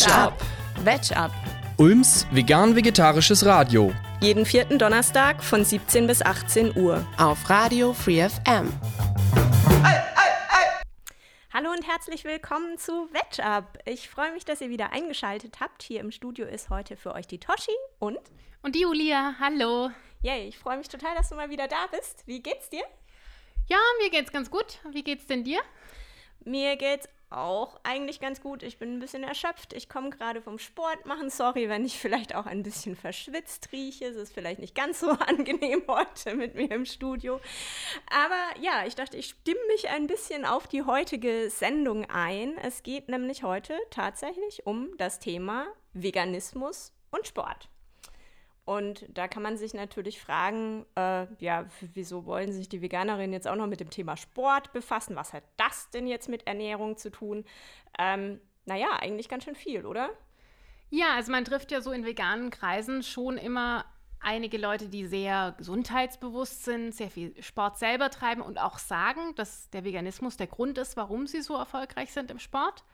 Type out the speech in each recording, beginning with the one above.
Veg Up. Veg Up. Ulms vegan-vegetarisches Radio. Jeden vierten Donnerstag von 17 bis 18 Uhr. Auf Radio Free FM. Hallo und herzlich willkommen zu Veg Up. Ich freue mich, dass ihr wieder eingeschaltet habt. Hier im Studio ist heute für euch die Toshi und. Und die Julia. Hallo. Yay, ich freue mich total, dass du mal wieder da bist. Wie geht's dir? Ja, mir geht's ganz gut. Wie geht's denn dir? Mir geht's auch eigentlich ganz gut. Ich bin ein bisschen erschöpft. Ich komme gerade vom Sport machen. Sorry, wenn ich vielleicht auch ein bisschen verschwitzt rieche. Es ist vielleicht nicht ganz so angenehm heute mit mir im Studio. Aber ja, ich dachte, ich stimme mich ein bisschen auf die heutige Sendung ein. Es geht nämlich heute tatsächlich um das Thema Veganismus und Sport. Und da kann man sich natürlich fragen, äh, ja, wieso wollen sich die Veganerinnen jetzt auch noch mit dem Thema Sport befassen? Was hat das denn jetzt mit Ernährung zu tun? Ähm, naja, eigentlich ganz schön viel, oder? Ja, also man trifft ja so in veganen Kreisen schon immer einige Leute, die sehr gesundheitsbewusst sind, sehr viel Sport selber treiben und auch sagen, dass der Veganismus der Grund ist, warum sie so erfolgreich sind im Sport.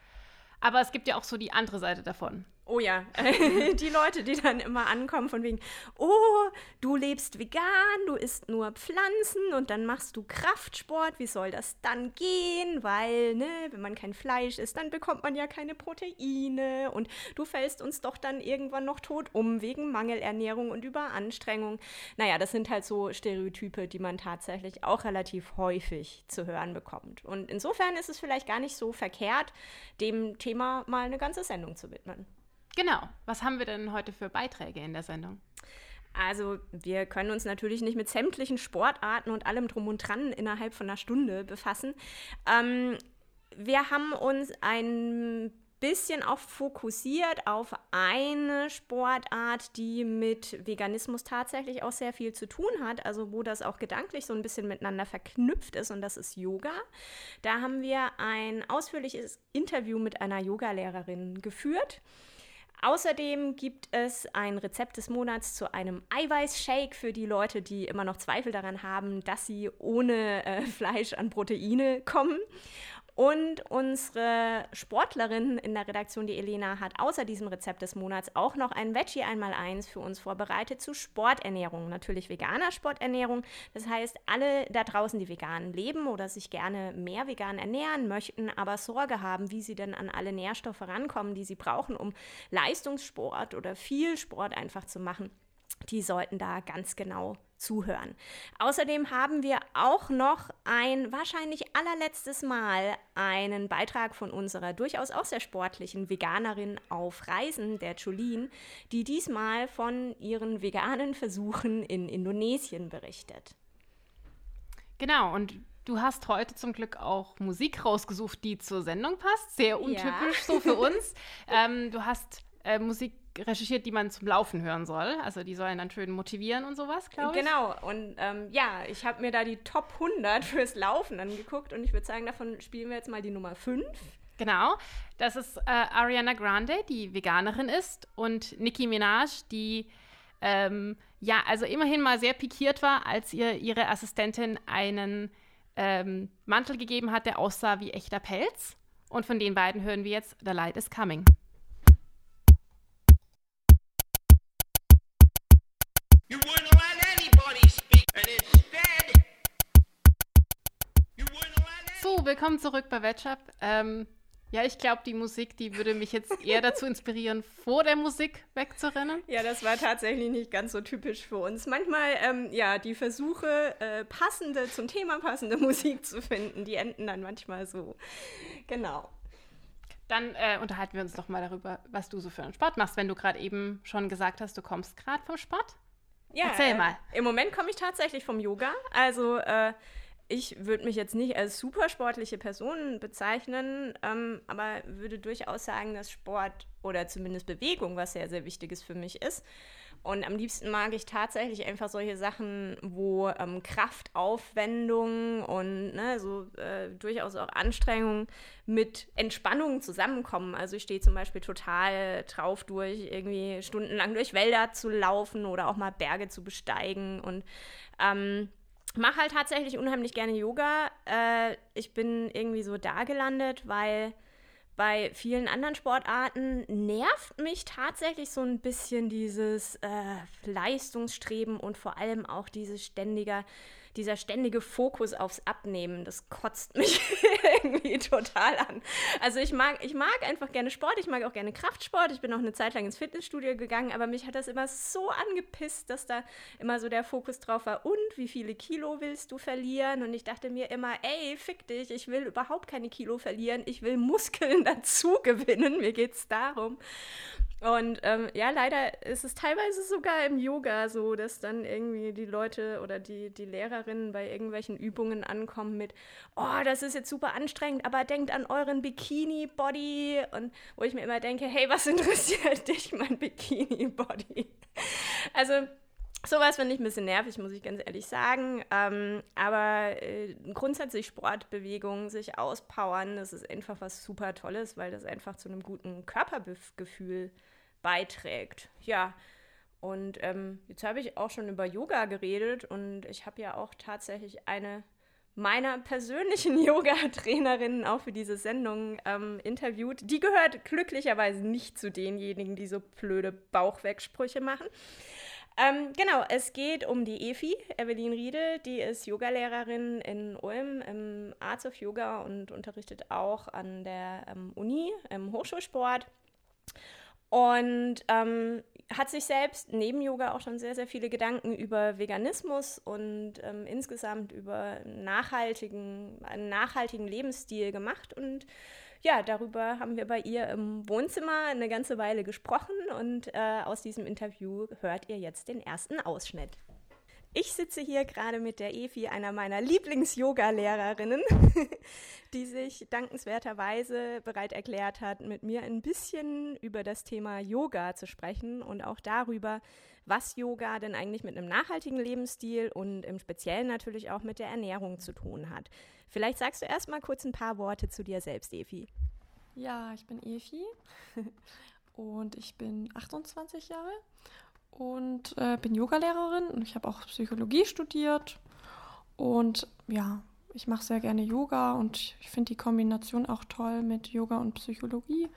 Aber es gibt ja auch so die andere Seite davon. Oh ja, die Leute, die dann immer ankommen von wegen, oh, du lebst vegan, du isst nur Pflanzen und dann machst du Kraftsport, wie soll das dann gehen? Weil, ne, wenn man kein Fleisch isst, dann bekommt man ja keine Proteine und du fällst uns doch dann irgendwann noch tot um wegen Mangelernährung und Überanstrengung. Naja, das sind halt so Stereotype, die man tatsächlich auch relativ häufig zu hören bekommt. Und insofern ist es vielleicht gar nicht so verkehrt, dem Thema mal eine ganze Sendung zu widmen. Genau. Was haben wir denn heute für Beiträge in der Sendung? Also wir können uns natürlich nicht mit sämtlichen Sportarten und allem drum und dran innerhalb von einer Stunde befassen. Ähm, wir haben uns ein bisschen auch fokussiert auf eine Sportart, die mit Veganismus tatsächlich auch sehr viel zu tun hat, also wo das auch gedanklich so ein bisschen miteinander verknüpft ist und das ist Yoga. Da haben wir ein ausführliches Interview mit einer Yogalehrerin geführt. Außerdem gibt es ein Rezept des Monats zu einem Eiweißshake für die Leute, die immer noch Zweifel daran haben, dass sie ohne äh, Fleisch an Proteine kommen. Und unsere Sportlerin in der Redaktion, die Elena, hat außer diesem Rezept des Monats auch noch ein Veggie einmal eins für uns vorbereitet zu Sporternährung. Natürlich veganer Sporternährung. Das heißt, alle da draußen, die vegan leben oder sich gerne mehr vegan ernähren möchten, aber Sorge haben, wie sie denn an alle Nährstoffe rankommen, die sie brauchen, um Leistungssport oder viel Sport einfach zu machen die sollten da ganz genau zuhören. Außerdem haben wir auch noch ein wahrscheinlich allerletztes Mal einen Beitrag von unserer durchaus auch sehr sportlichen Veganerin auf Reisen, der Jolene, die diesmal von ihren veganen Versuchen in Indonesien berichtet. Genau, und du hast heute zum Glück auch Musik rausgesucht, die zur Sendung passt. Sehr untypisch ja. so für uns. ähm, du hast äh, Musik recherchiert, die man zum Laufen hören soll. Also die sollen dann schön motivieren und sowas, glaube ich. Genau. Und ähm, ja, ich habe mir da die Top 100 fürs Laufen angeguckt und ich würde sagen, davon spielen wir jetzt mal die Nummer 5. Genau. Das ist äh, Ariana Grande, die Veganerin ist, und Nicki Minaj, die ähm, ja, also immerhin mal sehr pikiert war, als ihr ihre Assistentin einen ähm, Mantel gegeben hat, der aussah wie echter Pelz. Und von den beiden hören wir jetzt The Light is Coming. So, willkommen zurück bei Wetchup. Ähm, ja, ich glaube, die Musik, die würde mich jetzt eher dazu inspirieren, vor der Musik wegzurennen. Ja, das war tatsächlich nicht ganz so typisch für uns. Manchmal, ähm, ja, die Versuche, äh, passende, zum Thema passende Musik zu finden, die enden dann manchmal so. Genau. Dann äh, unterhalten wir uns doch mal darüber, was du so für einen Sport machst, wenn du gerade eben schon gesagt hast, du kommst gerade vom Sport. Ja, Erzähl mal. Äh, Im Moment komme ich tatsächlich vom Yoga. Also äh, ich würde mich jetzt nicht als super sportliche Person bezeichnen, ähm, aber würde durchaus sagen, dass Sport oder zumindest Bewegung was sehr, sehr Wichtiges für mich ist. Und am liebsten mag ich tatsächlich einfach solche Sachen, wo ähm, Kraftaufwendung und ne, so äh, durchaus auch Anstrengungen mit Entspannung zusammenkommen. Also ich stehe zum Beispiel total drauf, durch irgendwie stundenlang durch Wälder zu laufen oder auch mal Berge zu besteigen und ähm, mache halt tatsächlich unheimlich gerne Yoga. Äh, ich bin irgendwie so da gelandet, weil bei vielen anderen Sportarten nervt mich tatsächlich so ein bisschen dieses äh, Leistungsstreben und vor allem auch dieses ständige dieser ständige Fokus aufs Abnehmen, das kotzt mich irgendwie total an. Also ich mag, ich mag einfach gerne Sport, ich mag auch gerne Kraftsport. Ich bin auch eine Zeit lang ins Fitnessstudio gegangen, aber mich hat das immer so angepisst, dass da immer so der Fokus drauf war. Und wie viele Kilo willst du verlieren? Und ich dachte mir immer, ey, fick dich, ich will überhaupt keine Kilo verlieren, ich will Muskeln dazu gewinnen. Mir geht es darum. Und ähm, ja, leider ist es teilweise sogar im Yoga so, dass dann irgendwie die Leute oder die, die Lehrerinnen bei irgendwelchen Übungen ankommen mit, oh, das ist jetzt super anstrengend, aber denkt an euren Bikini-Body. Und wo ich mir immer denke, hey, was interessiert dich, mein Bikini-Body? Also Sowas finde ich ein bisschen nervig, muss ich ganz ehrlich sagen. Ähm, aber äh, grundsätzlich Sportbewegung, sich auspowern, das ist einfach was super Tolles, weil das einfach zu einem guten Körpergefühl beiträgt. Ja, und ähm, jetzt habe ich auch schon über Yoga geredet und ich habe ja auch tatsächlich eine meiner persönlichen Yoga-Trainerinnen auch für diese Sendung ähm, interviewt. Die gehört glücklicherweise nicht zu denjenigen, die so blöde Bauchwegsprüche machen. Ähm, genau, es geht um die Efi, Evelyn Riedel, die ist Yogalehrerin in Ulm im Arts of Yoga und unterrichtet auch an der ähm, Uni im Hochschulsport. Und ähm, hat sich selbst neben Yoga auch schon sehr, sehr viele Gedanken über Veganismus und ähm, insgesamt über nachhaltigen, einen nachhaltigen Lebensstil gemacht und ja, darüber haben wir bei ihr im Wohnzimmer eine ganze Weile gesprochen und äh, aus diesem Interview hört ihr jetzt den ersten Ausschnitt. Ich sitze hier gerade mit der Efi, einer meiner Lieblings-Yoga-Lehrerinnen, die sich dankenswerterweise bereit erklärt hat, mit mir ein bisschen über das Thema Yoga zu sprechen und auch darüber, was Yoga denn eigentlich mit einem nachhaltigen Lebensstil und im Speziellen natürlich auch mit der Ernährung zu tun hat. Vielleicht sagst du erst mal kurz ein paar Worte zu dir selbst, Efi. Ja, ich bin Efi und ich bin 28 Jahre und äh, bin Yogalehrerin und ich habe auch Psychologie studiert und ja, ich mache sehr gerne Yoga und ich finde die Kombination auch toll mit Yoga und Psychologie.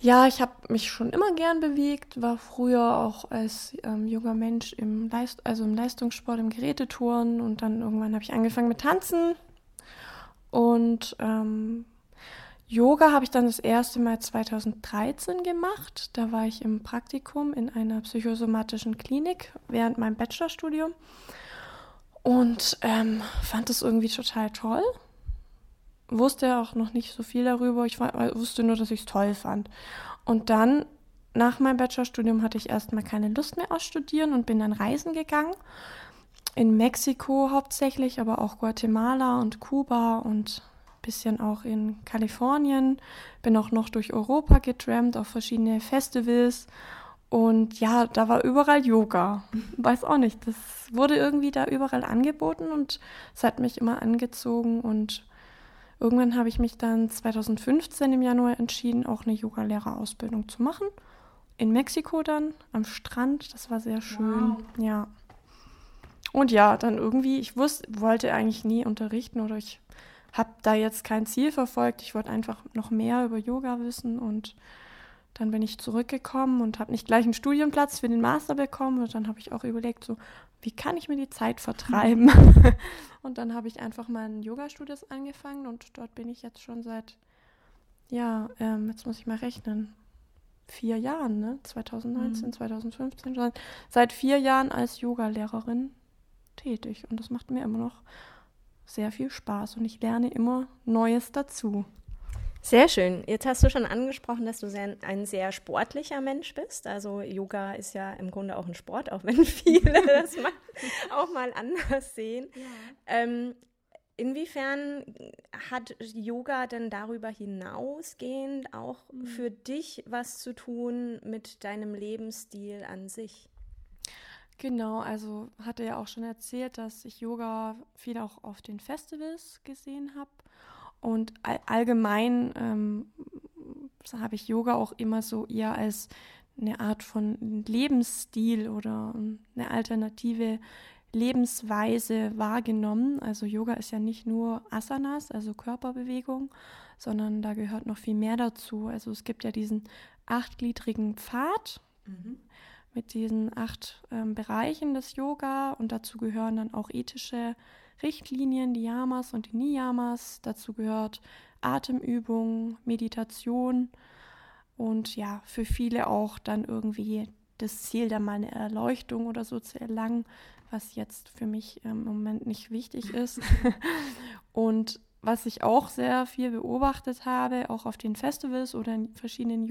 Ja, ich habe mich schon immer gern bewegt, war früher auch als ähm, junger Mensch im, Leist also im Leistungssport, im Gerätetouren und dann irgendwann habe ich angefangen mit Tanzen und ähm, Yoga habe ich dann das erste Mal 2013 gemacht. Da war ich im Praktikum in einer psychosomatischen Klinik während meinem Bachelorstudium und ähm, fand es irgendwie total toll. Wusste auch noch nicht so viel darüber. Ich wusste nur, dass ich es toll fand. Und dann, nach meinem Bachelorstudium, hatte ich erstmal keine Lust mehr aus Studieren und bin dann reisen gegangen. In Mexiko hauptsächlich, aber auch Guatemala und Kuba und bisschen auch in Kalifornien, bin auch noch durch Europa getrampt auf verschiedene Festivals und ja, da war überall Yoga. Weiß auch nicht, das wurde irgendwie da überall angeboten und es hat mich immer angezogen und irgendwann habe ich mich dann 2015 im Januar entschieden, auch eine Yogalehrerausbildung zu machen. In Mexiko dann, am Strand, das war sehr schön, wow. ja. Und ja, dann irgendwie, ich wusste, wollte eigentlich nie unterrichten oder ich habe da jetzt kein Ziel verfolgt. Ich wollte einfach noch mehr über Yoga wissen und dann bin ich zurückgekommen und habe nicht gleich einen Studienplatz für den Master bekommen. Und dann habe ich auch überlegt, so, wie kann ich mir die Zeit vertreiben? und dann habe ich einfach meinen Yoga-Studios angefangen und dort bin ich jetzt schon seit, ja, ähm, jetzt muss ich mal rechnen, vier Jahren, ne? 2019, mhm. 2015, schon seit vier Jahren als Yoga-Lehrerin tätig. Und das macht mir immer noch sehr viel Spaß und ich lerne immer Neues dazu. Sehr schön. Jetzt hast du schon angesprochen, dass du sehr, ein sehr sportlicher Mensch bist. Also Yoga ist ja im Grunde auch ein Sport, auch wenn viele das mal, auch mal anders sehen. Ja. Ähm, inwiefern hat Yoga denn darüber hinausgehend auch mhm. für dich was zu tun mit deinem Lebensstil an sich? Genau, also hatte ja auch schon erzählt, dass ich Yoga viel auch auf den Festivals gesehen habe. Und all allgemein ähm, habe ich Yoga auch immer so eher als eine Art von Lebensstil oder eine alternative Lebensweise wahrgenommen. Also Yoga ist ja nicht nur Asanas, also Körperbewegung, sondern da gehört noch viel mehr dazu. Also es gibt ja diesen achtgliedrigen Pfad mhm. Mit diesen acht ähm, Bereichen des Yoga und dazu gehören dann auch ethische Richtlinien, die Yamas und die Niyamas. Dazu gehört Atemübung, Meditation und ja, für viele auch dann irgendwie das Ziel, da mal eine Erleuchtung oder so zu erlangen, was jetzt für mich ähm, im Moment nicht wichtig ist. und was ich auch sehr viel beobachtet habe, auch auf den Festivals oder in verschiedenen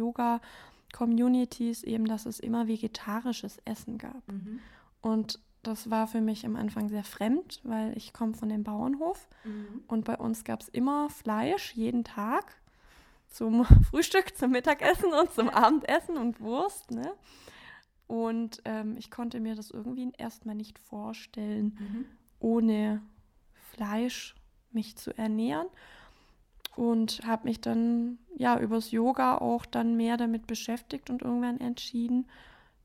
Yoga-Communities, eben, dass es immer vegetarisches Essen gab. Mhm. Und das war für mich am Anfang sehr fremd, weil ich komme von dem Bauernhof mhm. und bei uns gab es immer Fleisch jeden Tag zum Frühstück, zum Mittagessen und zum Abendessen und Wurst. Ne? Und ähm, ich konnte mir das irgendwie erstmal nicht vorstellen, mhm. ohne Fleisch mich zu ernähren. Und habe mich dann ja übers Yoga auch dann mehr damit beschäftigt und irgendwann entschieden,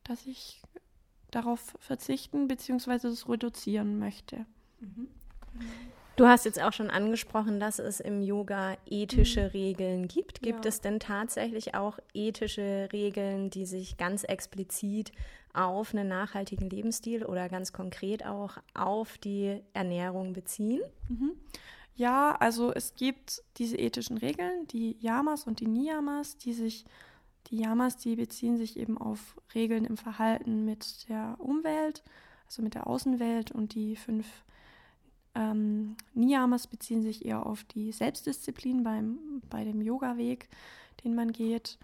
dass ich darauf verzichten bzw. das reduzieren möchte. Mhm. Du hast jetzt auch schon angesprochen, dass es im Yoga ethische mhm. Regeln gibt. Gibt ja. es denn tatsächlich auch ethische Regeln, die sich ganz explizit auf einen nachhaltigen Lebensstil oder ganz konkret auch auf die Ernährung beziehen? Mhm. Ja, also es gibt diese ethischen Regeln, die Yamas und die Niyamas, die sich die Yamas, die beziehen sich eben auf Regeln im Verhalten mit der Umwelt, also mit der Außenwelt und die fünf ähm, Niyamas beziehen sich eher auf die Selbstdisziplin beim, bei dem Yoga-Weg, den man geht.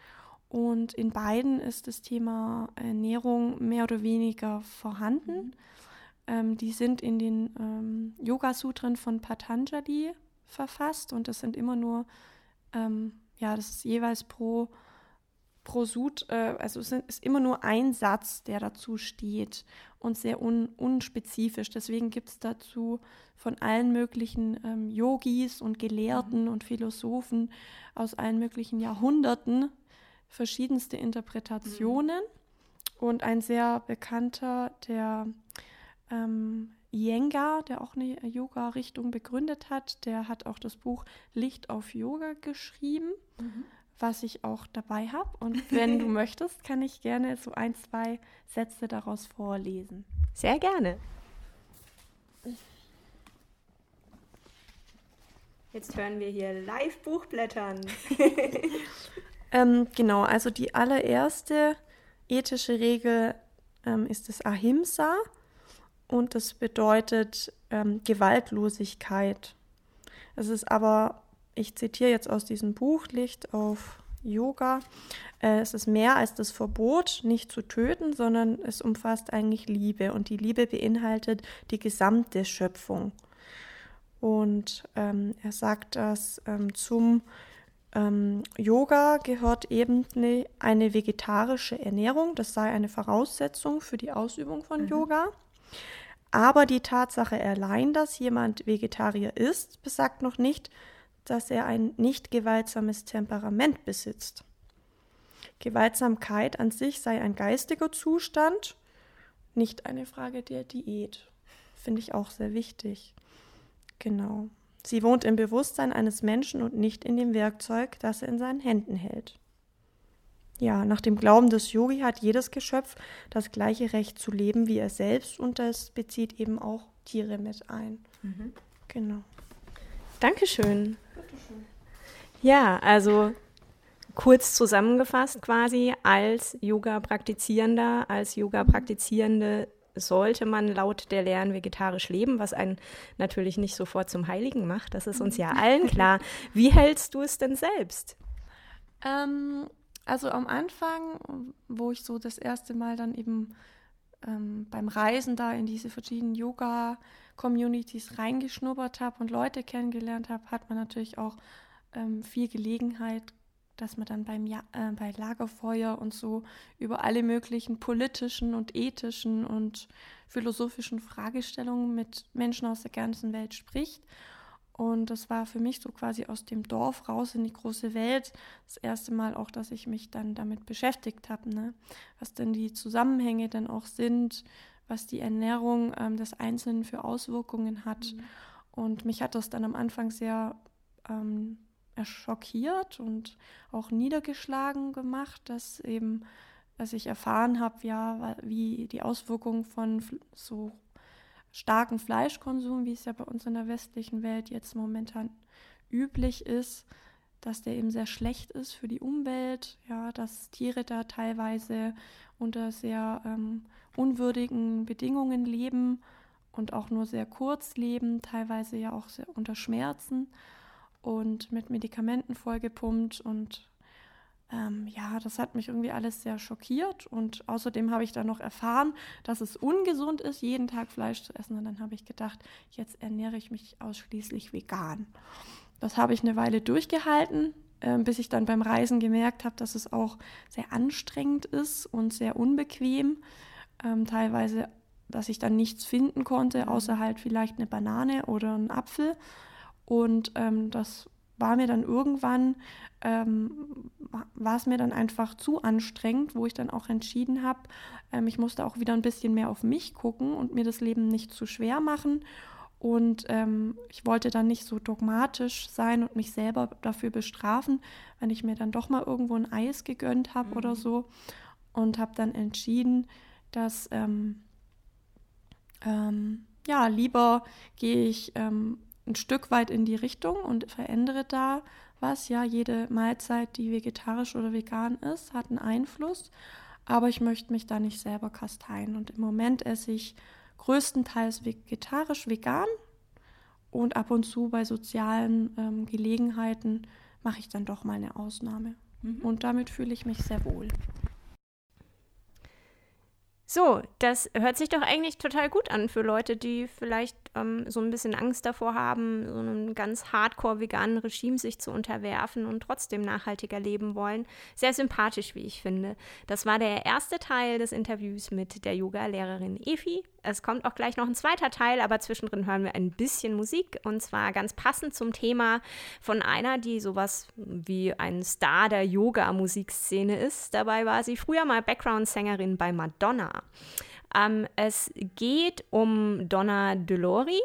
Und in beiden ist das Thema Ernährung mehr oder weniger vorhanden. Mhm. Ähm, die sind in den ähm, Yoga-Sutren von Patanjali verfasst und das sind immer nur, ähm, ja, das ist jeweils pro pro Sud, äh, also es ist immer nur ein Satz, der dazu steht und sehr un, unspezifisch. Deswegen gibt es dazu von allen möglichen ähm, Yogis und Gelehrten mhm. und Philosophen aus allen möglichen Jahrhunderten verschiedenste Interpretationen. Mhm. Und ein sehr bekannter, der ähm, Iyengar, der auch eine Yoga-Richtung begründet hat, der hat auch das Buch Licht auf Yoga geschrieben. Mhm was ich auch dabei habe. Und wenn du möchtest, kann ich gerne so ein, zwei Sätze daraus vorlesen. Sehr gerne. Jetzt hören wir hier live Buchblättern. ähm, genau, also die allererste ethische Regel ähm, ist das Ahimsa und das bedeutet ähm, Gewaltlosigkeit. Es ist aber ich zitiere jetzt aus diesem Buch Licht auf Yoga. Äh, es ist mehr als das Verbot, nicht zu töten, sondern es umfasst eigentlich Liebe. Und die Liebe beinhaltet die gesamte Schöpfung. Und ähm, er sagt, dass ähm, zum ähm, Yoga gehört eben ne, eine vegetarische Ernährung. Das sei eine Voraussetzung für die Ausübung von mhm. Yoga. Aber die Tatsache allein, dass jemand Vegetarier ist, besagt noch nicht, dass er ein nicht gewaltsames Temperament besitzt. Gewaltsamkeit an sich sei ein geistiger Zustand, nicht eine Frage der Diät. Finde ich auch sehr wichtig. Genau. Sie wohnt im Bewusstsein eines Menschen und nicht in dem Werkzeug, das er in seinen Händen hält. Ja, nach dem Glauben des Yogi hat jedes Geschöpf das gleiche Recht zu leben wie er selbst und das bezieht eben auch Tiere mit ein. Mhm. Genau. Dankeschön. Ja, also kurz zusammengefasst quasi, als Yoga-Praktizierender, als Yoga-Praktizierende sollte man laut der Lehren vegetarisch leben, was einen natürlich nicht sofort zum Heiligen macht. Das ist uns ja allen klar. Wie hältst du es denn selbst? Ähm, also am Anfang, wo ich so das erste Mal dann eben ähm, beim Reisen da in diese verschiedenen Yoga-Communities reingeschnuppert habe und Leute kennengelernt habe, hat man natürlich auch ähm, viel Gelegenheit, dass man dann beim ja äh, bei Lagerfeuer und so über alle möglichen politischen und ethischen und philosophischen Fragestellungen mit Menschen aus der ganzen Welt spricht. Und das war für mich so quasi aus dem Dorf raus in die große Welt das erste Mal auch, dass ich mich dann damit beschäftigt habe, ne? was denn die Zusammenhänge dann auch sind was die Ernährung ähm, des Einzelnen für Auswirkungen hat. Mhm. Und mich hat das dann am Anfang sehr ähm, schockiert und auch niedergeschlagen gemacht, dass eben, dass ich erfahren habe, ja, wie die Auswirkungen von so starken Fleischkonsum, wie es ja bei uns in der westlichen Welt jetzt momentan üblich ist, dass der eben sehr schlecht ist für die Umwelt, ja, dass Tiere da teilweise unter sehr ähm, unwürdigen Bedingungen leben und auch nur sehr kurz leben, teilweise ja auch unter Schmerzen und mit Medikamenten vollgepumpt und ähm, ja, das hat mich irgendwie alles sehr schockiert und außerdem habe ich dann noch erfahren, dass es ungesund ist, jeden Tag Fleisch zu essen und dann habe ich gedacht, jetzt ernähre ich mich ausschließlich vegan. Das habe ich eine Weile durchgehalten, äh, bis ich dann beim Reisen gemerkt habe, dass es auch sehr anstrengend ist und sehr unbequem. Ähm, teilweise, dass ich dann nichts finden konnte, außer halt vielleicht eine Banane oder einen Apfel. Und ähm, das war mir dann irgendwann, ähm, war es mir dann einfach zu anstrengend, wo ich dann auch entschieden habe, ähm, ich musste auch wieder ein bisschen mehr auf mich gucken und mir das Leben nicht zu schwer machen und ähm, ich wollte dann nicht so dogmatisch sein und mich selber dafür bestrafen, wenn ich mir dann doch mal irgendwo ein Eis gegönnt habe mhm. oder so. Und habe dann entschieden, dass ähm, ähm, ja, lieber gehe ich ähm, ein Stück weit in die Richtung und verändere da was. Ja, jede Mahlzeit, die vegetarisch oder vegan ist, hat einen Einfluss. Aber ich möchte mich da nicht selber kasteien. Und im Moment esse ich größtenteils vegetarisch, vegan und ab und zu bei sozialen ähm, Gelegenheiten mache ich dann doch mal eine Ausnahme. Mhm. Und damit fühle ich mich sehr wohl. So, das hört sich doch eigentlich total gut an für Leute, die vielleicht ähm, so ein bisschen Angst davor haben, so einem ganz hardcore veganen Regime sich zu unterwerfen und trotzdem nachhaltiger leben wollen. Sehr sympathisch, wie ich finde. Das war der erste Teil des Interviews mit der Yoga-Lehrerin Efi. Es kommt auch gleich noch ein zweiter Teil, aber zwischendrin hören wir ein bisschen Musik und zwar ganz passend zum Thema von einer, die sowas wie ein Star der Yoga-Musikszene ist. Dabei war sie früher mal Background-Sängerin bei Madonna. Ähm, es geht um Donna Delori.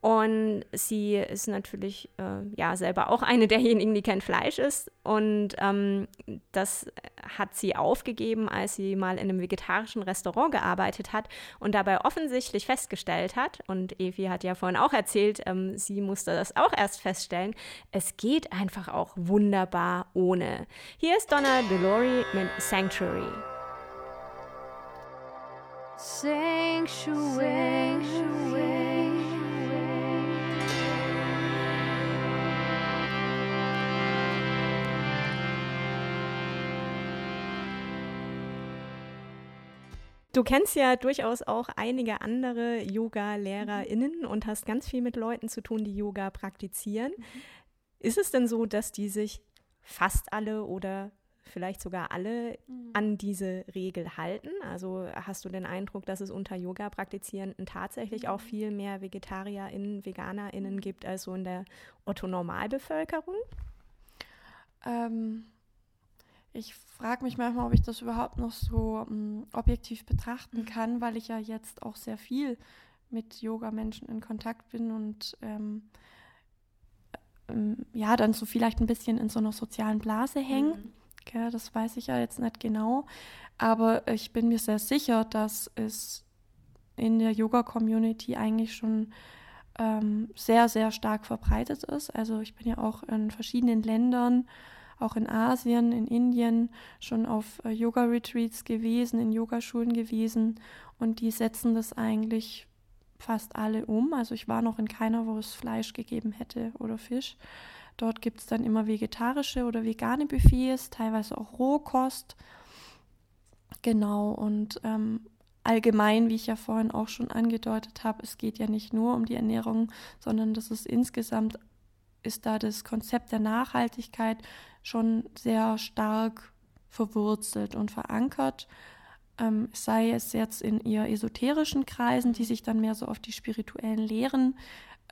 Und sie ist natürlich äh, ja selber auch eine derjenigen, die kein Fleisch isst. Und ähm, das hat sie aufgegeben, als sie mal in einem vegetarischen Restaurant gearbeitet hat und dabei offensichtlich festgestellt hat, und Evi hat ja vorhin auch erzählt, ähm, sie musste das auch erst feststellen, es geht einfach auch wunderbar ohne. Hier ist Donna Delori mit Sanctuary. Sanctuary. Du kennst ja durchaus auch einige andere Yoga-LehrerInnen und hast ganz viel mit Leuten zu tun, die Yoga praktizieren. Mhm. Ist es denn so, dass die sich fast alle oder vielleicht sogar alle mhm. an diese Regel halten? Also hast du den Eindruck, dass es unter Yoga-Praktizierenden tatsächlich mhm. auch viel mehr VegetarierInnen, VeganerInnen mhm. gibt als so in der Otto-Normalbevölkerung? Ähm, ich frage mich manchmal, ob ich das überhaupt noch so um, hm, objektiv betrachten mhm. kann, weil ich ja jetzt auch sehr viel mit Yoga-Menschen in Kontakt bin und ähm, ähm, ja, dann so vielleicht ein bisschen in so einer sozialen Blase hängen. Mhm. Ja, das weiß ich ja jetzt nicht genau. Aber ich bin mir sehr sicher, dass es in der Yoga-Community eigentlich schon ähm, sehr, sehr stark verbreitet ist. Also ich bin ja auch in verschiedenen Ländern, auch in Asien, in Indien schon auf äh, Yoga-Retreats gewesen, in Yogaschulen gewesen und die setzen das eigentlich fast alle um. Also ich war noch in keiner, wo es Fleisch gegeben hätte oder Fisch. Dort gibt es dann immer vegetarische oder vegane Buffets, teilweise auch Rohkost. Genau, und ähm, allgemein, wie ich ja vorhin auch schon angedeutet habe, es geht ja nicht nur um die Ernährung, sondern das ist insgesamt, ist da das Konzept der Nachhaltigkeit schon sehr stark verwurzelt und verankert. Ähm, sei es jetzt in eher esoterischen Kreisen, die sich dann mehr so auf die spirituellen Lehren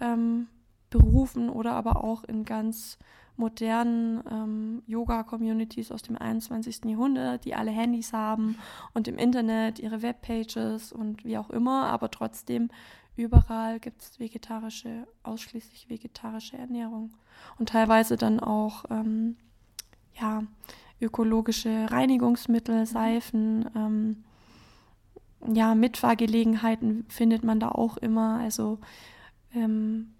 ähm, Berufen oder aber auch in ganz modernen ähm, Yoga-Communities aus dem 21. Jahrhundert, die alle Handys haben und im Internet ihre Webpages und wie auch immer, aber trotzdem überall gibt es vegetarische, ausschließlich vegetarische Ernährung und teilweise dann auch ähm, ja, ökologische Reinigungsmittel, mhm. Seifen, ähm, ja, Mitfahrgelegenheiten findet man da auch immer. Also ähm,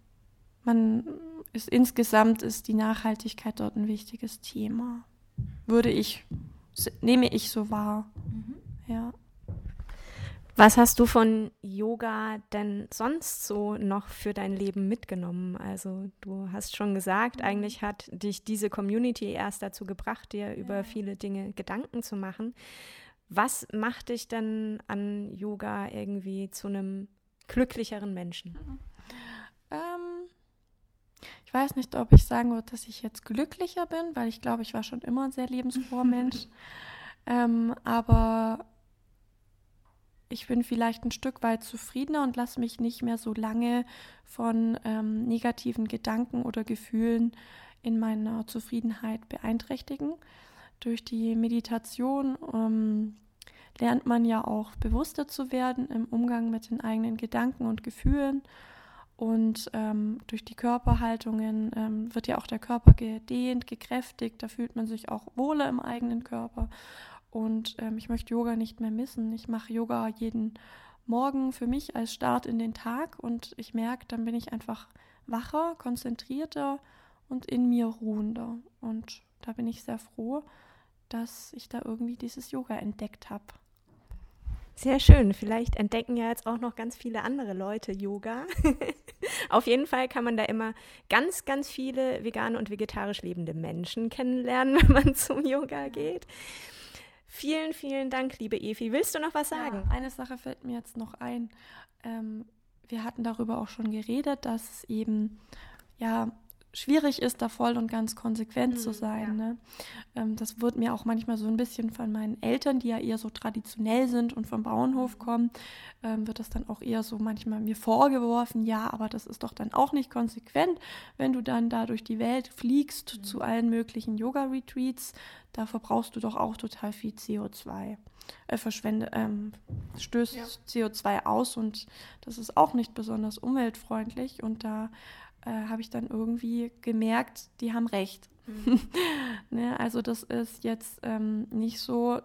man ist insgesamt ist die Nachhaltigkeit dort ein wichtiges Thema. Würde ich, nehme ich so wahr. Mhm. Ja. Was hast du von Yoga denn sonst so noch für dein Leben mitgenommen? Also du hast schon gesagt, mhm. eigentlich hat dich diese Community erst dazu gebracht, dir über viele Dinge Gedanken zu machen. Was macht dich denn an Yoga irgendwie zu einem glücklicheren Menschen? Mhm. Ähm, ich weiß nicht, ob ich sagen würde, dass ich jetzt glücklicher bin, weil ich glaube, ich war schon immer ein sehr lebensfroher Mensch. Ähm, aber ich bin vielleicht ein Stück weit zufriedener und lasse mich nicht mehr so lange von ähm, negativen Gedanken oder Gefühlen in meiner Zufriedenheit beeinträchtigen. Durch die Meditation ähm, lernt man ja auch bewusster zu werden im Umgang mit den eigenen Gedanken und Gefühlen und ähm, durch die Körperhaltungen ähm, wird ja auch der Körper gedehnt, gekräftigt, da fühlt man sich auch wohler im eigenen Körper. Und ähm, ich möchte Yoga nicht mehr missen. Ich mache Yoga jeden Morgen für mich als Start in den Tag und ich merke, dann bin ich einfach wacher, konzentrierter und in mir ruhender. Und da bin ich sehr froh, dass ich da irgendwie dieses Yoga entdeckt habe. Sehr schön. Vielleicht entdecken ja jetzt auch noch ganz viele andere Leute Yoga. Auf jeden Fall kann man da immer ganz, ganz viele vegane und vegetarisch lebende Menschen kennenlernen, wenn man zum Yoga geht. Vielen, vielen Dank, liebe Evi. Willst du noch was sagen? Ja, eine Sache fällt mir jetzt noch ein. Ähm, wir hatten darüber auch schon geredet, dass eben ja schwierig ist, da voll und ganz konsequent mhm, zu sein. Ja. Ne? Ähm, das wird mir auch manchmal so ein bisschen von meinen Eltern, die ja eher so traditionell sind und vom Bauernhof mhm. kommen, ähm, wird das dann auch eher so manchmal mir vorgeworfen, ja, aber das ist doch dann auch nicht konsequent, wenn du dann da durch die Welt fliegst mhm. zu allen möglichen Yoga-Retreats, da verbrauchst du doch auch total viel CO2. Äh, verschwende, ähm, stößt ja. CO2 aus und das ist auch nicht besonders umweltfreundlich und da äh, habe ich dann irgendwie gemerkt, die haben recht. Mhm. ne, also das ist jetzt ähm, nicht so,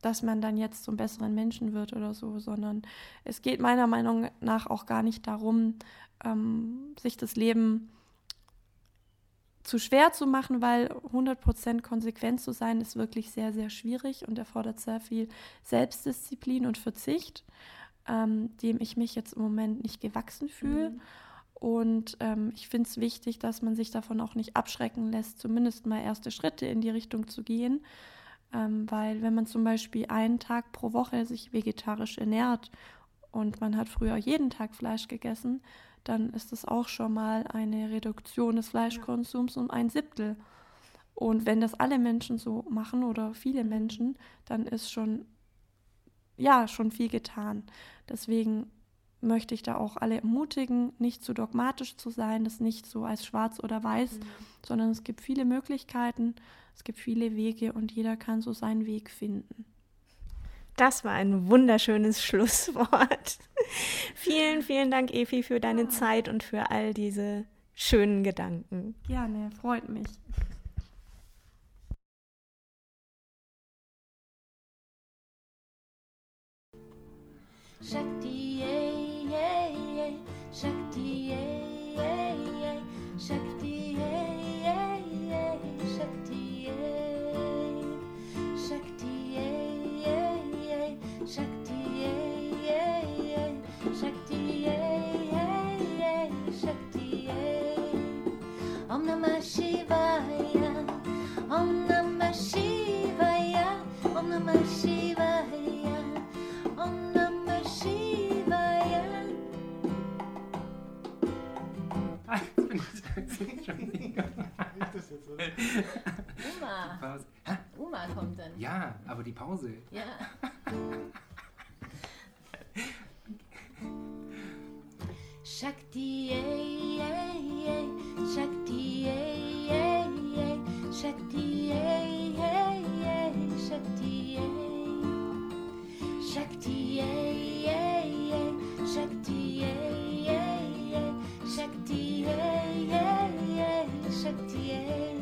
dass man dann jetzt zum besseren Menschen wird oder so, sondern es geht meiner Meinung nach auch gar nicht darum, ähm, sich das Leben zu schwer zu machen, weil 100% konsequent zu sein ist wirklich sehr, sehr schwierig und erfordert sehr viel Selbstdisziplin und Verzicht, ähm, dem ich mich jetzt im Moment nicht gewachsen fühle. Mhm. Und ähm, ich finde es wichtig, dass man sich davon auch nicht abschrecken lässt, zumindest mal erste Schritte in die Richtung zu gehen. Ähm, weil wenn man zum Beispiel einen Tag pro Woche sich vegetarisch ernährt und man hat früher jeden Tag Fleisch gegessen, dann ist das auch schon mal eine Reduktion des Fleischkonsums um ein Siebtel. Und wenn das alle Menschen so machen oder viele Menschen, dann ist schon, ja, schon viel getan. Deswegen möchte ich da auch alle ermutigen, nicht zu dogmatisch zu sein, das nicht so als schwarz oder weiß, mhm. sondern es gibt viele Möglichkeiten, es gibt viele Wege und jeder kann so seinen Weg finden. Das war ein wunderschönes Schlusswort. vielen, vielen Dank, Efi, für deine ja. Zeit und für all diese schönen Gedanken. Gerne, freut mich. Shakti Shakti, Shakti, Pause. Ja, aber die Pause. Ja. Shakti, yay, yay, yay. Shakti, yay, yay, yay. Shakti, yay, yay, yay. Shakti, yay. Shakti, yay, yay, yay. Shakti, yay, yay, yay. Shakti, yay, yay, yay. Shakti, yay.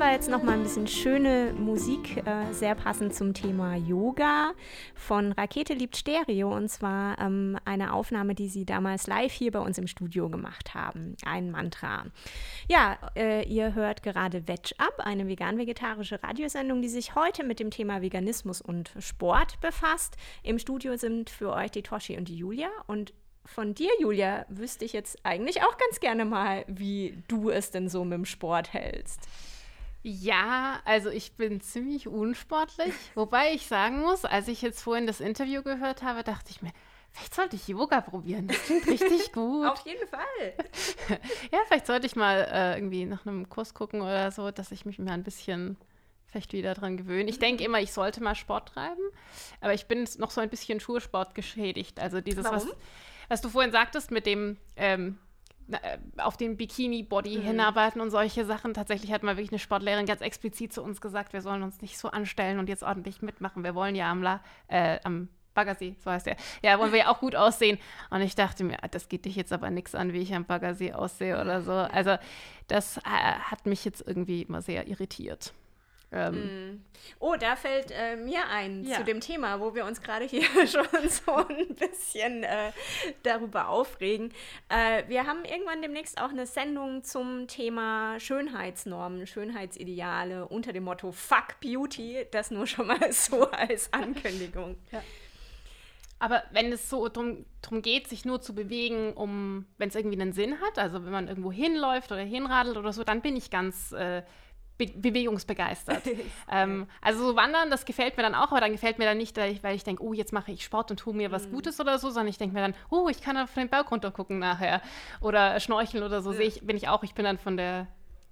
War jetzt noch mal ein bisschen schöne Musik, äh, sehr passend zum Thema Yoga von Rakete liebt Stereo und zwar ähm, eine Aufnahme, die sie damals live hier bei uns im Studio gemacht haben. Ein Mantra. Ja, äh, ihr hört gerade Veg Up, eine vegan-vegetarische Radiosendung, die sich heute mit dem Thema Veganismus und Sport befasst. Im Studio sind für euch die Toshi und die Julia und von dir, Julia, wüsste ich jetzt eigentlich auch ganz gerne mal, wie du es denn so mit dem Sport hältst. Ja, also ich bin ziemlich unsportlich. Wobei ich sagen muss, als ich jetzt vorhin das Interview gehört habe, dachte ich mir, vielleicht sollte ich Yoga probieren. Das klingt richtig gut. Auf jeden Fall. ja, vielleicht sollte ich mal äh, irgendwie nach einem Kurs gucken oder so, dass ich mich mal ein bisschen vielleicht wieder dran gewöhne. Ich denke immer, ich sollte mal Sport treiben, aber ich bin noch so ein bisschen Schulsport geschädigt. Also dieses, was, was du vorhin sagtest mit dem ähm, äh, auf den Bikini-Body mhm. hinarbeiten und solche Sachen. Tatsächlich hat mal wirklich eine Sportlehrerin ganz explizit zu uns gesagt, wir sollen uns nicht so anstellen und jetzt ordentlich mitmachen. Wir wollen ja am, La äh, am Baggersee, so heißt der. Ja, wollen wir ja auch gut aussehen. Und ich dachte mir, das geht dich jetzt aber nichts an, wie ich am Baggersee aussehe oder so. Also das äh, hat mich jetzt irgendwie immer sehr irritiert. Ähm, mm. oh, da fällt äh, mir ein ja. zu dem Thema, wo wir uns gerade hier schon so ein bisschen äh, darüber aufregen. Äh, wir haben irgendwann demnächst auch eine Sendung zum Thema Schönheitsnormen, Schönheitsideale unter dem Motto Fuck Beauty. Das nur schon mal so als Ankündigung. Ja. Aber wenn es so darum geht, sich nur zu bewegen, um, wenn es irgendwie einen Sinn hat, also wenn man irgendwo hinläuft oder hinradelt oder so, dann bin ich ganz äh, be bewegungsbegeistert. ähm, also so Wandern, das gefällt mir dann auch, aber dann gefällt mir dann nicht, weil ich denke, oh, jetzt mache ich Sport und tue mir was mhm. Gutes oder so, sondern ich denke mir dann, oh, ich kann auf den Berg runter gucken nachher oder schnorcheln oder so, ja. ich, bin ich auch, ich bin dann von der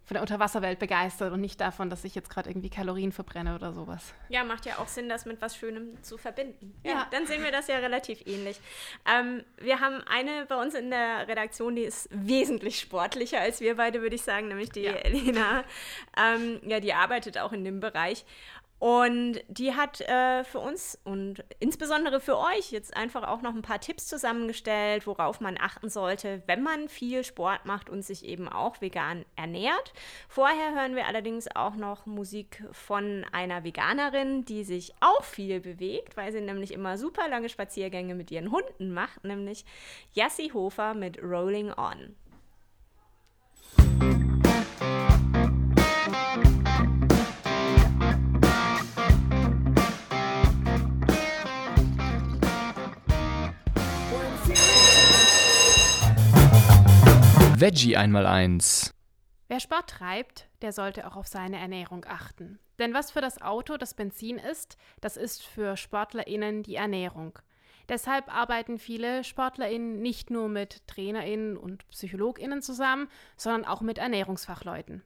von der Unterwasserwelt begeistert und nicht davon, dass ich jetzt gerade irgendwie Kalorien verbrenne oder sowas. Ja, macht ja auch Sinn, das mit was Schönem zu verbinden. Ja, ja. dann sehen wir das ja relativ ähnlich. Ähm, wir haben eine bei uns in der Redaktion, die ist wesentlich sportlicher als wir beide, würde ich sagen, nämlich die ja. Elena. Ähm, ja, die arbeitet auch in dem Bereich. Und die hat äh, für uns und insbesondere für euch jetzt einfach auch noch ein paar Tipps zusammengestellt, worauf man achten sollte, wenn man viel Sport macht und sich eben auch vegan ernährt. Vorher hören wir allerdings auch noch Musik von einer Veganerin, die sich auch viel bewegt, weil sie nämlich immer super lange Spaziergänge mit ihren Hunden macht, nämlich Jassi Hofer mit Rolling On. Veggie einmal eins. Wer Sport treibt, der sollte auch auf seine Ernährung achten. Denn was für das Auto das Benzin ist, das ist für SportlerInnen die Ernährung. Deshalb arbeiten viele SportlerInnen nicht nur mit TrainerInnen und PsychologInnen zusammen, sondern auch mit Ernährungsfachleuten.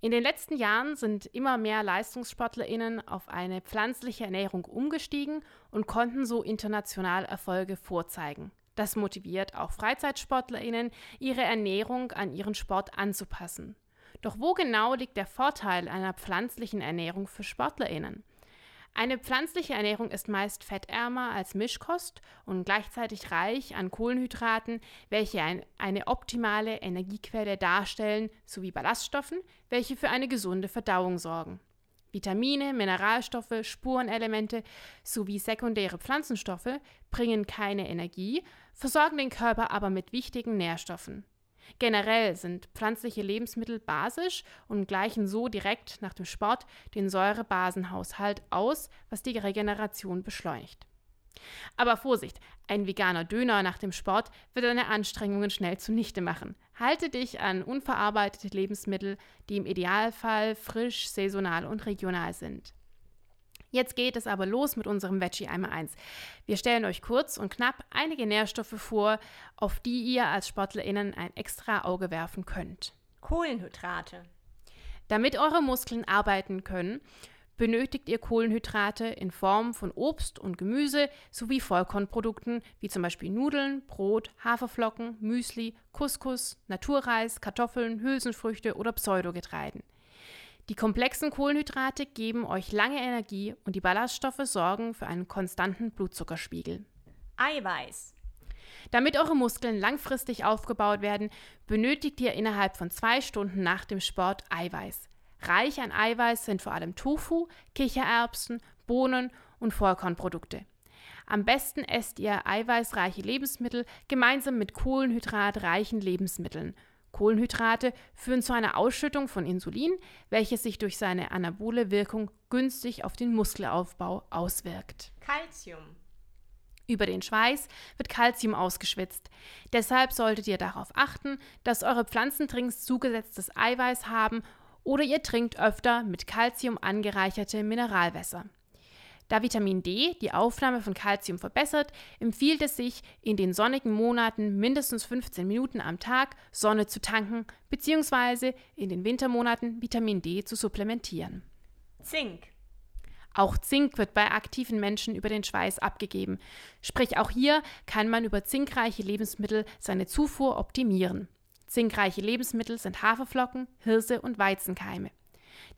In den letzten Jahren sind immer mehr LeistungssportlerInnen auf eine pflanzliche Ernährung umgestiegen und konnten so international Erfolge vorzeigen. Das motiviert auch Freizeitsportlerinnen, ihre Ernährung an ihren Sport anzupassen. Doch wo genau liegt der Vorteil einer pflanzlichen Ernährung für Sportlerinnen? Eine pflanzliche Ernährung ist meist fettärmer als Mischkost und gleichzeitig reich an Kohlenhydraten, welche ein, eine optimale Energiequelle darstellen, sowie Ballaststoffen, welche für eine gesunde Verdauung sorgen. Vitamine, Mineralstoffe, Spurenelemente sowie sekundäre Pflanzenstoffe bringen keine Energie, versorgen den Körper aber mit wichtigen Nährstoffen. Generell sind pflanzliche Lebensmittel basisch und gleichen so direkt nach dem Sport den Säurebasenhaushalt aus, was die Regeneration beschleunigt. Aber Vorsicht, ein veganer Döner nach dem Sport wird deine Anstrengungen schnell zunichte machen. Halte dich an unverarbeitete Lebensmittel, die im Idealfall frisch, saisonal und regional sind. Jetzt geht es aber los mit unserem Veggie Eimer 1. Wir stellen euch kurz und knapp einige Nährstoffe vor, auf die ihr als SportlerInnen ein extra Auge werfen könnt. Kohlenhydrate. Damit eure Muskeln arbeiten können, benötigt ihr Kohlenhydrate in Form von Obst und Gemüse sowie Vollkornprodukten wie zum Beispiel Nudeln, Brot, Haferflocken, Müsli, Couscous, Naturreis, Kartoffeln, Hülsenfrüchte oder Pseudogetreiden. Die komplexen Kohlenhydrate geben euch lange Energie und die Ballaststoffe sorgen für einen konstanten Blutzuckerspiegel. Eiweiß. Damit eure Muskeln langfristig aufgebaut werden, benötigt ihr innerhalb von zwei Stunden nach dem Sport Eiweiß. Reich an Eiweiß sind vor allem Tofu, Kichererbsen, Bohnen und Vollkornprodukte. Am besten esst ihr eiweißreiche Lebensmittel gemeinsam mit kohlenhydratreichen Lebensmitteln Kohlenhydrate führen zu einer Ausschüttung von Insulin, welches sich durch seine anabole Wirkung günstig auf den Muskelaufbau auswirkt. Calcium. Über den Schweiß wird Calcium ausgeschwitzt. Deshalb solltet ihr darauf achten, dass eure Pflanzentrinks zugesetztes Eiweiß haben oder ihr trinkt öfter mit Calcium angereicherte Mineralwässer. Da Vitamin D die Aufnahme von Kalzium verbessert, empfiehlt es sich, in den sonnigen Monaten mindestens 15 Minuten am Tag Sonne zu tanken bzw. in den Wintermonaten Vitamin D zu supplementieren. Zink. Auch Zink wird bei aktiven Menschen über den Schweiß abgegeben. Sprich, auch hier kann man über zinkreiche Lebensmittel seine Zufuhr optimieren. Zinkreiche Lebensmittel sind Haferflocken, Hirse und Weizenkeime.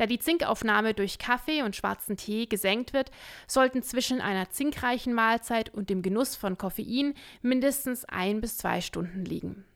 Da die Zinkaufnahme durch Kaffee und schwarzen Tee gesenkt wird, sollten zwischen einer zinkreichen Mahlzeit und dem Genuss von Koffein mindestens ein bis zwei Stunden liegen.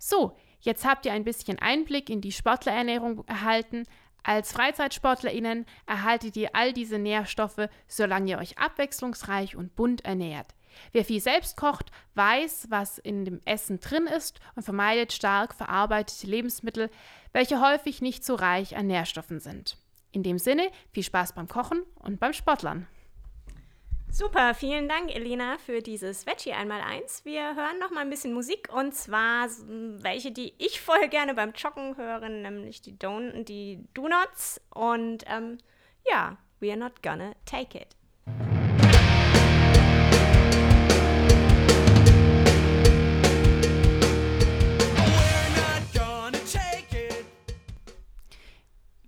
So, jetzt habt ihr ein bisschen Einblick in die Sportlerernährung erhalten. Als FreizeitsportlerInnen erhaltet ihr all diese Nährstoffe, solange ihr euch abwechslungsreich und bunt ernährt. Wer viel selbst kocht, weiß, was in dem Essen drin ist und vermeidet stark verarbeitete Lebensmittel, welche häufig nicht so reich an Nährstoffen sind. In dem Sinne, viel Spaß beim Kochen und beim Sportlern. Super, vielen Dank, Elena, für dieses Veggie einmal eins. Wir hören noch mal ein bisschen Musik und zwar welche, die ich voll gerne beim Joggen höre, nämlich die, Don die Donuts und ähm, ja, we're not gonna take it.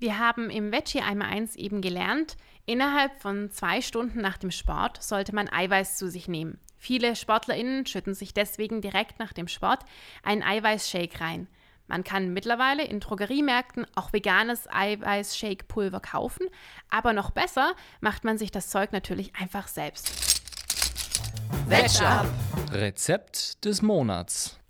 Wir haben im Veggie einmal eins eben gelernt, innerhalb von zwei Stunden nach dem Sport sollte man Eiweiß zu sich nehmen. Viele SportlerInnen schütten sich deswegen direkt nach dem Sport einen Eiweißshake rein. Man kann mittlerweile in Drogeriemärkten auch veganes Eiweißshake-Pulver kaufen, aber noch besser macht man sich das Zeug natürlich einfach selbst. Veg Rezept des Monats.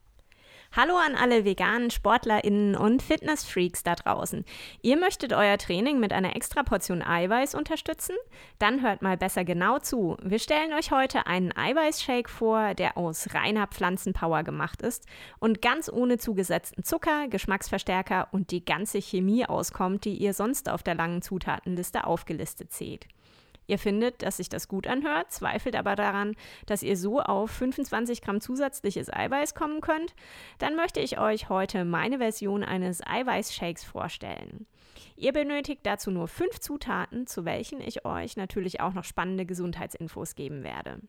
Hallo an alle veganen SportlerInnen und Fitnessfreaks da draußen. Ihr möchtet euer Training mit einer extra Portion Eiweiß unterstützen? Dann hört mal besser genau zu. Wir stellen euch heute einen Eiweißshake vor, der aus reiner Pflanzenpower gemacht ist und ganz ohne zugesetzten Zucker, Geschmacksverstärker und die ganze Chemie auskommt, die ihr sonst auf der langen Zutatenliste aufgelistet seht. Ihr findet, dass sich das gut anhört, zweifelt aber daran, dass ihr so auf 25 Gramm zusätzliches Eiweiß kommen könnt, dann möchte ich euch heute meine Version eines Eiweißshakes vorstellen. Ihr benötigt dazu nur fünf Zutaten, zu welchen ich euch natürlich auch noch spannende Gesundheitsinfos geben werde.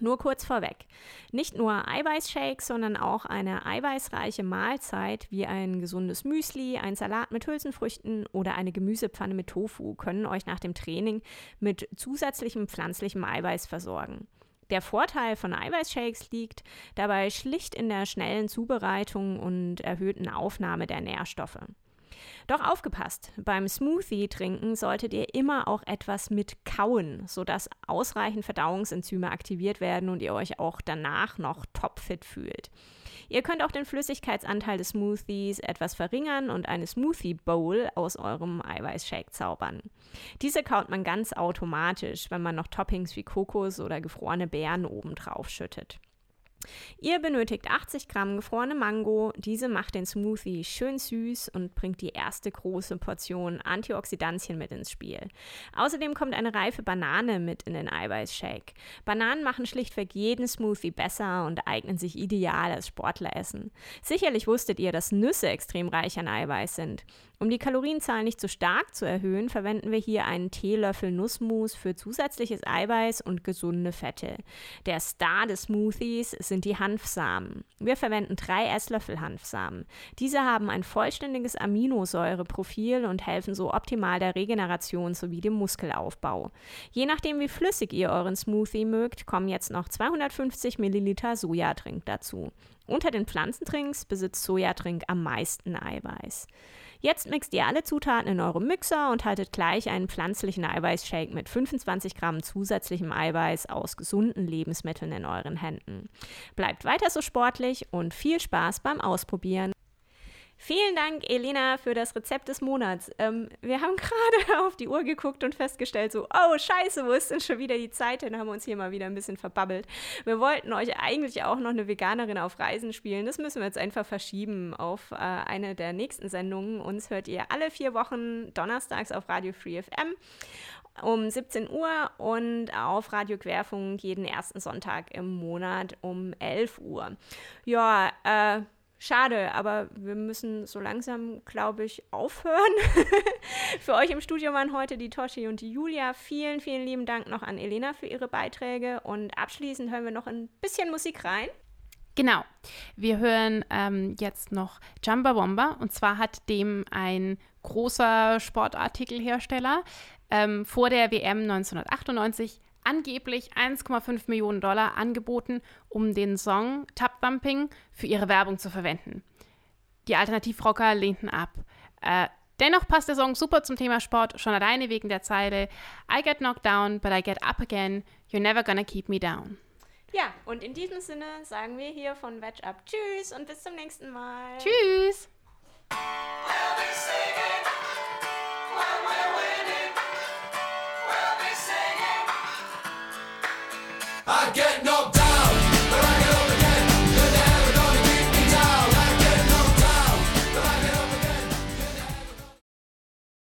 Nur kurz vorweg. Nicht nur Eiweißshakes, sondern auch eine eiweißreiche Mahlzeit wie ein gesundes Müsli, ein Salat mit Hülsenfrüchten oder eine Gemüsepfanne mit Tofu können euch nach dem Training mit zusätzlichem pflanzlichem Eiweiß versorgen. Der Vorteil von Eiweißshakes liegt dabei schlicht in der schnellen Zubereitung und erhöhten Aufnahme der Nährstoffe. Doch aufgepasst, beim Smoothie trinken solltet ihr immer auch etwas mit kauen, sodass ausreichend Verdauungsenzyme aktiviert werden und ihr euch auch danach noch topfit fühlt. Ihr könnt auch den Flüssigkeitsanteil des Smoothies etwas verringern und eine Smoothie Bowl aus eurem Eiweißshake zaubern. Diese kaut man ganz automatisch, wenn man noch Toppings wie Kokos oder gefrorene Beeren oben drauf schüttet. Ihr benötigt 80 Gramm gefrorene Mango. Diese macht den Smoothie schön süß und bringt die erste große Portion Antioxidantien mit ins Spiel. Außerdem kommt eine reife Banane mit in den Eiweißshake. Bananen machen schlichtweg jeden Smoothie besser und eignen sich ideal als Sportleressen. Sicherlich wusstet ihr, dass Nüsse extrem reich an Eiweiß sind. Um die Kalorienzahl nicht zu stark zu erhöhen, verwenden wir hier einen Teelöffel Nussmus für zusätzliches Eiweiß und gesunde Fette. Der Star des Smoothies sind die Hanfsamen. Wir verwenden drei Esslöffel Hanfsamen. Diese haben ein vollständiges Aminosäureprofil und helfen so optimal der Regeneration sowie dem Muskelaufbau. Je nachdem, wie flüssig ihr euren Smoothie mögt, kommen jetzt noch 250 Milliliter Sojadrink dazu. Unter den Pflanzendrinks besitzt Sojadrink am meisten Eiweiß. Jetzt mixt ihr alle Zutaten in eurem Mixer und haltet gleich einen pflanzlichen Eiweißshake mit 25 Gramm zusätzlichem Eiweiß aus gesunden Lebensmitteln in euren Händen. Bleibt weiter so sportlich und viel Spaß beim Ausprobieren. Vielen Dank, Elena, für das Rezept des Monats. Ähm, wir haben gerade auf die Uhr geguckt und festgestellt, so, oh Scheiße, wo ist denn schon wieder die Zeit? Dann haben wir uns hier mal wieder ein bisschen verbabbelt. Wir wollten euch eigentlich auch noch eine Veganerin auf Reisen spielen. Das müssen wir jetzt einfach verschieben auf äh, eine der nächsten Sendungen. Uns hört ihr alle vier Wochen donnerstags auf Radio Free FM um 17 Uhr und auf Radio Querfunk jeden ersten Sonntag im Monat um 11 Uhr. Ja, äh, Schade, aber wir müssen so langsam, glaube ich, aufhören. für euch im Studio waren heute die Toshi und die Julia. Vielen, vielen lieben Dank noch an Elena für ihre Beiträge. Und abschließend hören wir noch ein bisschen Musik rein. Genau. Wir hören ähm, jetzt noch Jumba Womba. Und zwar hat dem ein großer Sportartikelhersteller ähm, vor der WM 1998 angeblich 1,5 Millionen Dollar angeboten, um den Song Tap Thumping für ihre Werbung zu verwenden. Die Alternativrocker lehnten ab. Äh, dennoch passt der Song super zum Thema Sport, schon alleine wegen der Zeile I get knocked down, but I get up again. You're never gonna keep me down. Ja, und in diesem Sinne sagen wir hier von Veg Up Tschüss und bis zum nächsten Mal. Tschüss. I get knocked